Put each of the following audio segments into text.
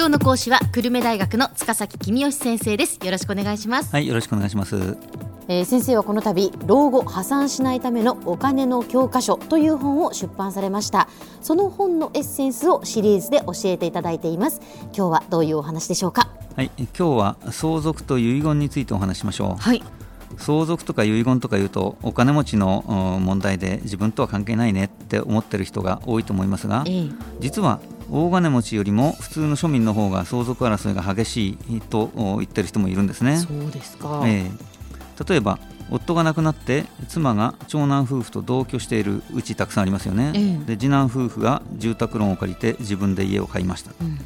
今日の講師は久留米大学の塚崎君吉先生です。よろしくお願いします。はいよろしくお願いします。えー、先生はこの度老後破産しないためのお金の教科書という本を出版されました。その本のエッセンスをシリーズで教えていただいています。今日はどういうお話でしょうか？はい今日は相続と遺言についてお話しましょう。はい。相続とか遺言とかいうとお金持ちの問題で自分とは関係ないねって思ってる人が多いと思いますが、えー、実は大金持ちよりも普通の庶民の方が相続争いが激しいと言ってる人もいるんですね。そうですか、えー例えば夫が亡くなって妻が長男夫婦と同居しているうちたくさんありますよね、ええ、で次男夫婦が住宅ローンを借りて自分で家を買いました、うん、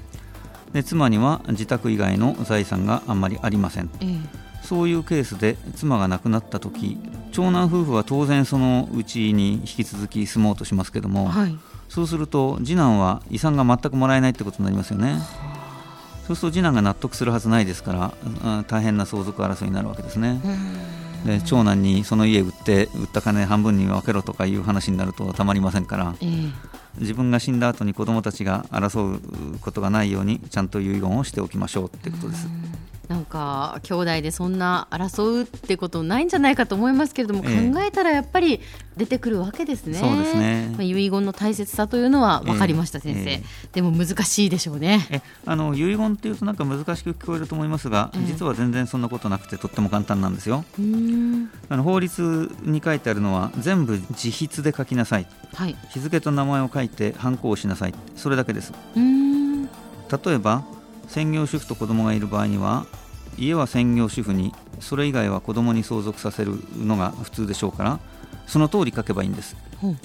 で妻には自宅以外の財産があんまりありません、え、そういうケースで妻が亡くなった時長男夫婦は当然そのうちに引き続き住もうとしますけども、はい、そうすると次男は遺産が全くもらえないってことになりますよね、そうすると次男が納得するはずないですから大変な相続争いになるわけですね。で長男にその家売って売った金半分に分けろとかいう話になるとたまりませんから、えー、自分が死んだ後に子どもたちが争うことがないようにちゃんと遺言をしておきましょうってことです。なんか兄弟でそんな争うってことないんじゃないかと思いますけれども、えー、考えたらやっぱり出てくるわけですね。そうですね。まあ、遺言の大切さというのは分かりました、えー、先生、えー、でも難しいでしょうね。えあの遺言っていうとなんか難しく聞こえると思いますが、実は全然そんなことなくてとっても簡単なんですよ。あの法律に書いてあるのは全部自筆で書きなさい、はい、日付と名前を書いてハンコをしなさいそれだけです。例えば専業主婦と子供がいる場合には家は専業主婦にそれ以外は子供に相続させるのが普通でしょうからその通り書けばいいんです、うん、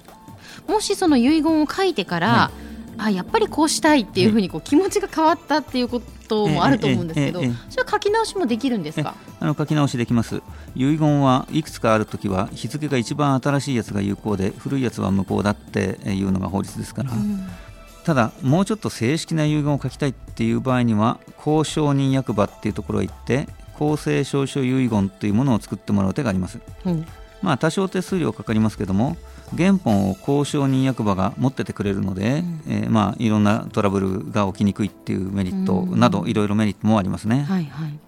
もしその遺言を書いてから、はい、あやっぱりこうしたいっていうふうにこう気持ちが変わったっていうこともあると思うんですけど、それは書き直しもできるんですか？あの書き直しできます。遺言はいくつかあるときは日付が一番新しいやつが有効で古いやつは無効だっていうのが法律ですから、うんただもうちょっと正式な遺言を書きたいっていう場合には公証人役場っていうところへ行って公正証書遺言というものを作ってもらう手があります、うん、まあ多少手数料かかりますけども原本を公証人役場が持っててくれるので、うん、えー、まあいろんなトラブルが起きにくいっていうメリットなどいろいろメリットもありますね、はいはい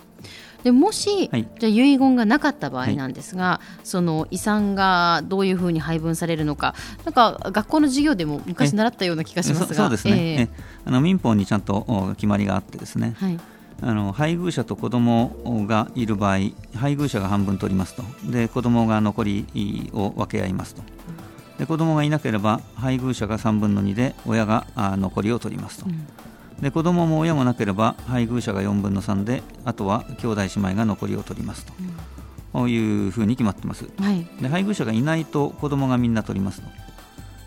でもし、はい、じゃ遺言がなかった場合なんですが、はい、その遺産がどういうふうに配分されるのか。なんか学校の授業でも昔習ったような気がしますが。そうですね、えー、あの民法にちゃんと決まりがあってですね、はい、あの配偶者と子供がいる場合配偶者が半分取りますと。で子供が残りを分け合いますと。で子供がいなければ配偶者が3分の2で親が残りを取りますと、うんで子供も親もなければ配偶者が4分の3であとは兄弟姉妹が残りを取りますと、うん、いうふうに決まってます、はい、で配偶者がいないと子供がみんな取りますと。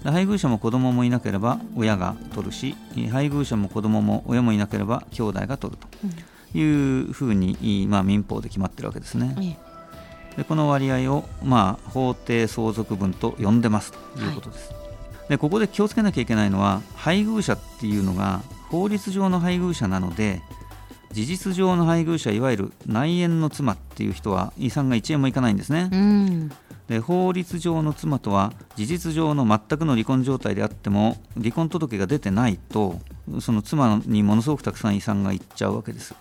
で配偶者も子供もいなければ親が取るし配偶者も子供も親もいなければ兄弟が取ると。いうふうに、まあ、民法で決まってるわけですね、でこの割合を、まあ、法定相続分と呼んでますということです、はい、でここで気をつけなきゃいけないのは配偶者っていうのが法律上の配偶者なので事実上の配偶者いわゆる内縁の妻っていう人は遺産が1円もいかないんですね、うん、で法律上の妻とは事実上の全くの離婚状態であっても離婚届が出てないとその妻にものすごくたくさん遺産がいっちゃうわけです。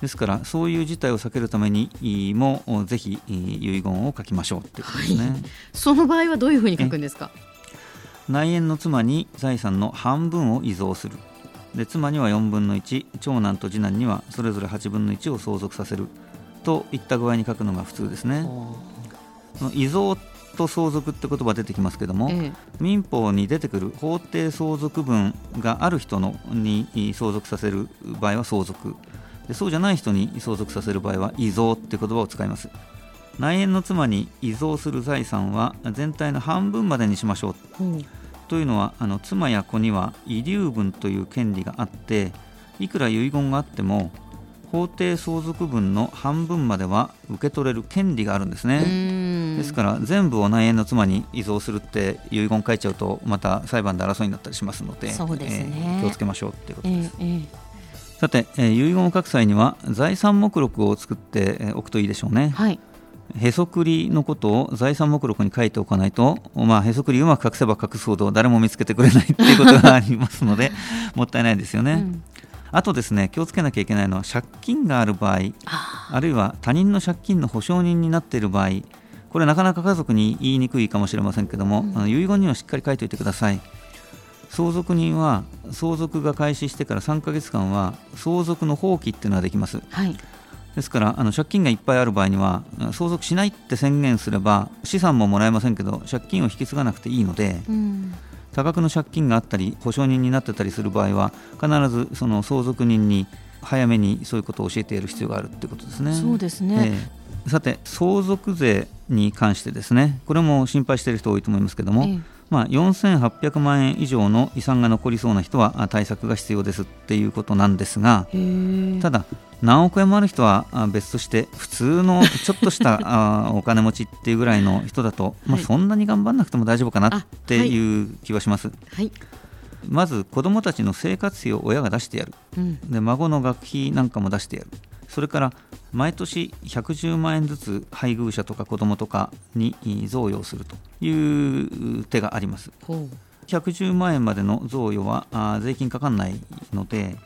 ですからそういう事態を避けるためにもぜひ遺言を書きましょうってことですね、はい、その場合はどういうふうに書くんですか？内縁の妻に財産の半分を遺贈するで妻には4分の1長男と次男にはそれぞれ8分の1を相続させる。といった具合に書くのが普通ですね。遺贈と相続って言葉出てきますけども、ええ、民法に出てくる法定相続分がある人のに相続させる場合は相続。でそうじゃない人に相続させる場合は遺贈って言葉を使います。内縁の妻に遺贈する財産は全体の半分までにしましょう、うんというのはあの妻や子には遺留分という権利があっていくら遺言があっても法定相続分の半分までは受け取れる権利があるんですね。ですから全部を内縁の妻に遺贈するって遺言書いちゃうとまた裁判で争いになったりしますのでそうですね、えー、気をつけましょうっていうことです、えーえー、さて、えー、遺言を書く際には財産目録を作っておくといいでしょうね、はい、へそくりのことを財産目録に書いておかないと、まあ、へそくりうまく隠せば隠すほど誰も見つけてくれないっていうことがありますので もったいないですよね。うん。あとですね気をつけなきゃいけないのは借金がある場合あるいは他人の借金の保証人になっている場合これなかなか家族に言いにくいかもしれませんけども、うん、あの遺言にはしっかり書いておいてください。相続人は相続が開始してから3か月間は相続の放棄っていうのができます、はい、ですからあの借金がいっぱいある場合には相続しないって宣言すれば資産ももらえませんけど借金を引き継がなくていいので、うん、多額の借金があったり保証人になってたりする場合は必ずその相続人に早めにそういうことを教えてやる必要があるということですね。そうですね、えー、さて相続税に関してですね。これも心配している人多いと思いますけども、えーまあ、4800万円以上の遺産が残りそうな人は対策が必要ですっていうことなんですがただ何億円もある人は別として普通のちょっとした お金持ちっていうぐらいの人だと、まあ、そんなに頑張らなくても大丈夫かなっていう気はします。はい、まず子どもたちの生活費を親が出してやる、うん、で孫の学費なんかも出してやる。それから毎年110万円ずつ配偶者とか子どもとかに贈与するという手があります。110万円までの贈与は税金かかんないので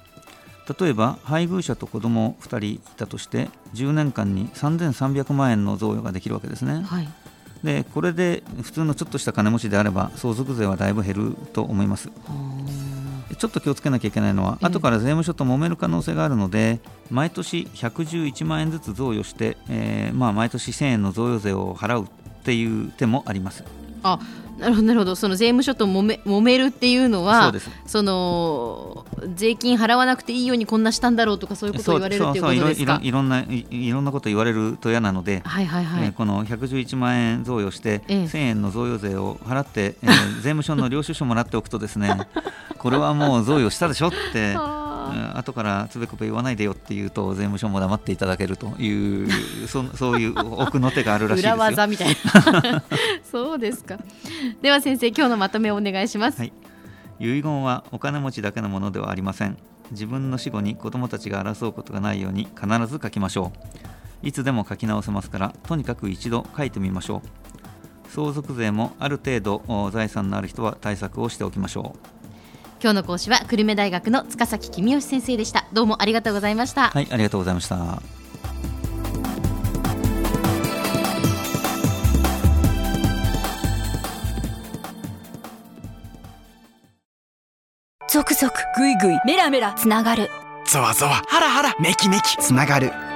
例えば配偶者と子ども2人いたとして10年間に3300万円の贈与ができるわけですね。はい、でこれで普通のちょっとした金持ちであれば相続税はだいぶ減ると思います。ちょっと気をつけなきゃいけないのは、後から税務署と揉める可能性があるので、毎年111万円ずつ贈与して、えーまあ、毎年1000円の贈与税を払うっていう手もあります。あなるほどなるほど。その税務署と揉め揉めるっていうのはその税金払わなくていいようにこんなしたんだろうとかそういうことを言われるっていうことですか？いろんないいろんなこと言われると嫌なので、はいはいはい。えー、この111万円贈与して、ええ、1000円の贈与税を払って、えー、税務署の領収書もらっておくとですね これはもう贈与したでしょって 後からつべこべ言わないでよっていうと税務署も黙っていただけるという そそういう奥の手があるらしいですよ。裏技みたいな。そうですか。では先生今日のまとめをお願いします、はい、遺言はお金持ちだけのものではありません。自分の死後に子供たちが争うことがないように必ず書きましょう。いつでも書き直せますからとにかく一度書いてみましょう。相続税もある程度財産のある人は対策をしておきましょう今日の講師は久留米大学の塚崎公義先生でした。どうもありがとうございました。はいありがとうございました。続々ぐいぐいメラメラつながる。ゾワゾワハラハラメキメキつながる